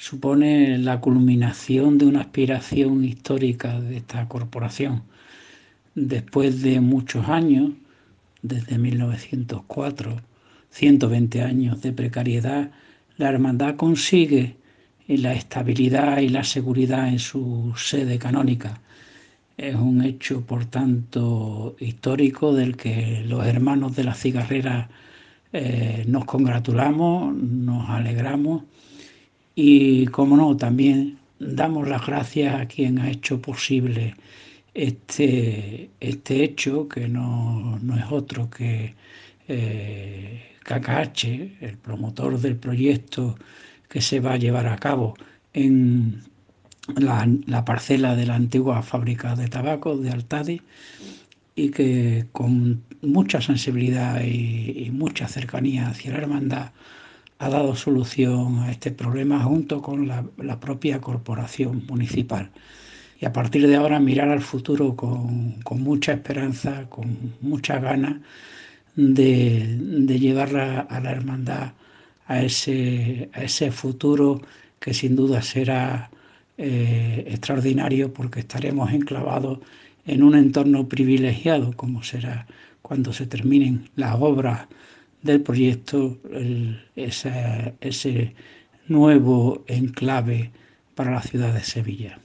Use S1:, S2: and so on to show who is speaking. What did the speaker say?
S1: supone la culminación de una aspiración histórica de esta corporación. Después de muchos años, desde 1904, 120 años de precariedad, la hermandad consigue la estabilidad y la seguridad en su sede canónica. Es un hecho, por tanto, histórico del que los hermanos de la cigarrera eh, nos congratulamos, nos alegramos y, como no, también damos las gracias a quien ha hecho posible este, este hecho, que no, es otro que eh, el promotor del proyecto que se va a llevar a cabo en la, parcela de la antigua fábrica de tabaco de Altadi y que con mucha sensibilidad y, mucha cercanía hacia la hermandad ha dado solución a este problema junto con la, propia corporación municipal. Y a partir de ahora mirar al futuro con, mucha esperanza, con mucha ganas de, de llevarla a la hermandad a ese, a ese futuro que sin duda será eh, extraordinario porque estaremos enclavados en un entorno privilegiado como será cuando se terminen las obras del proyecto, ese nuevo enclave para la ciudad de Sevilla.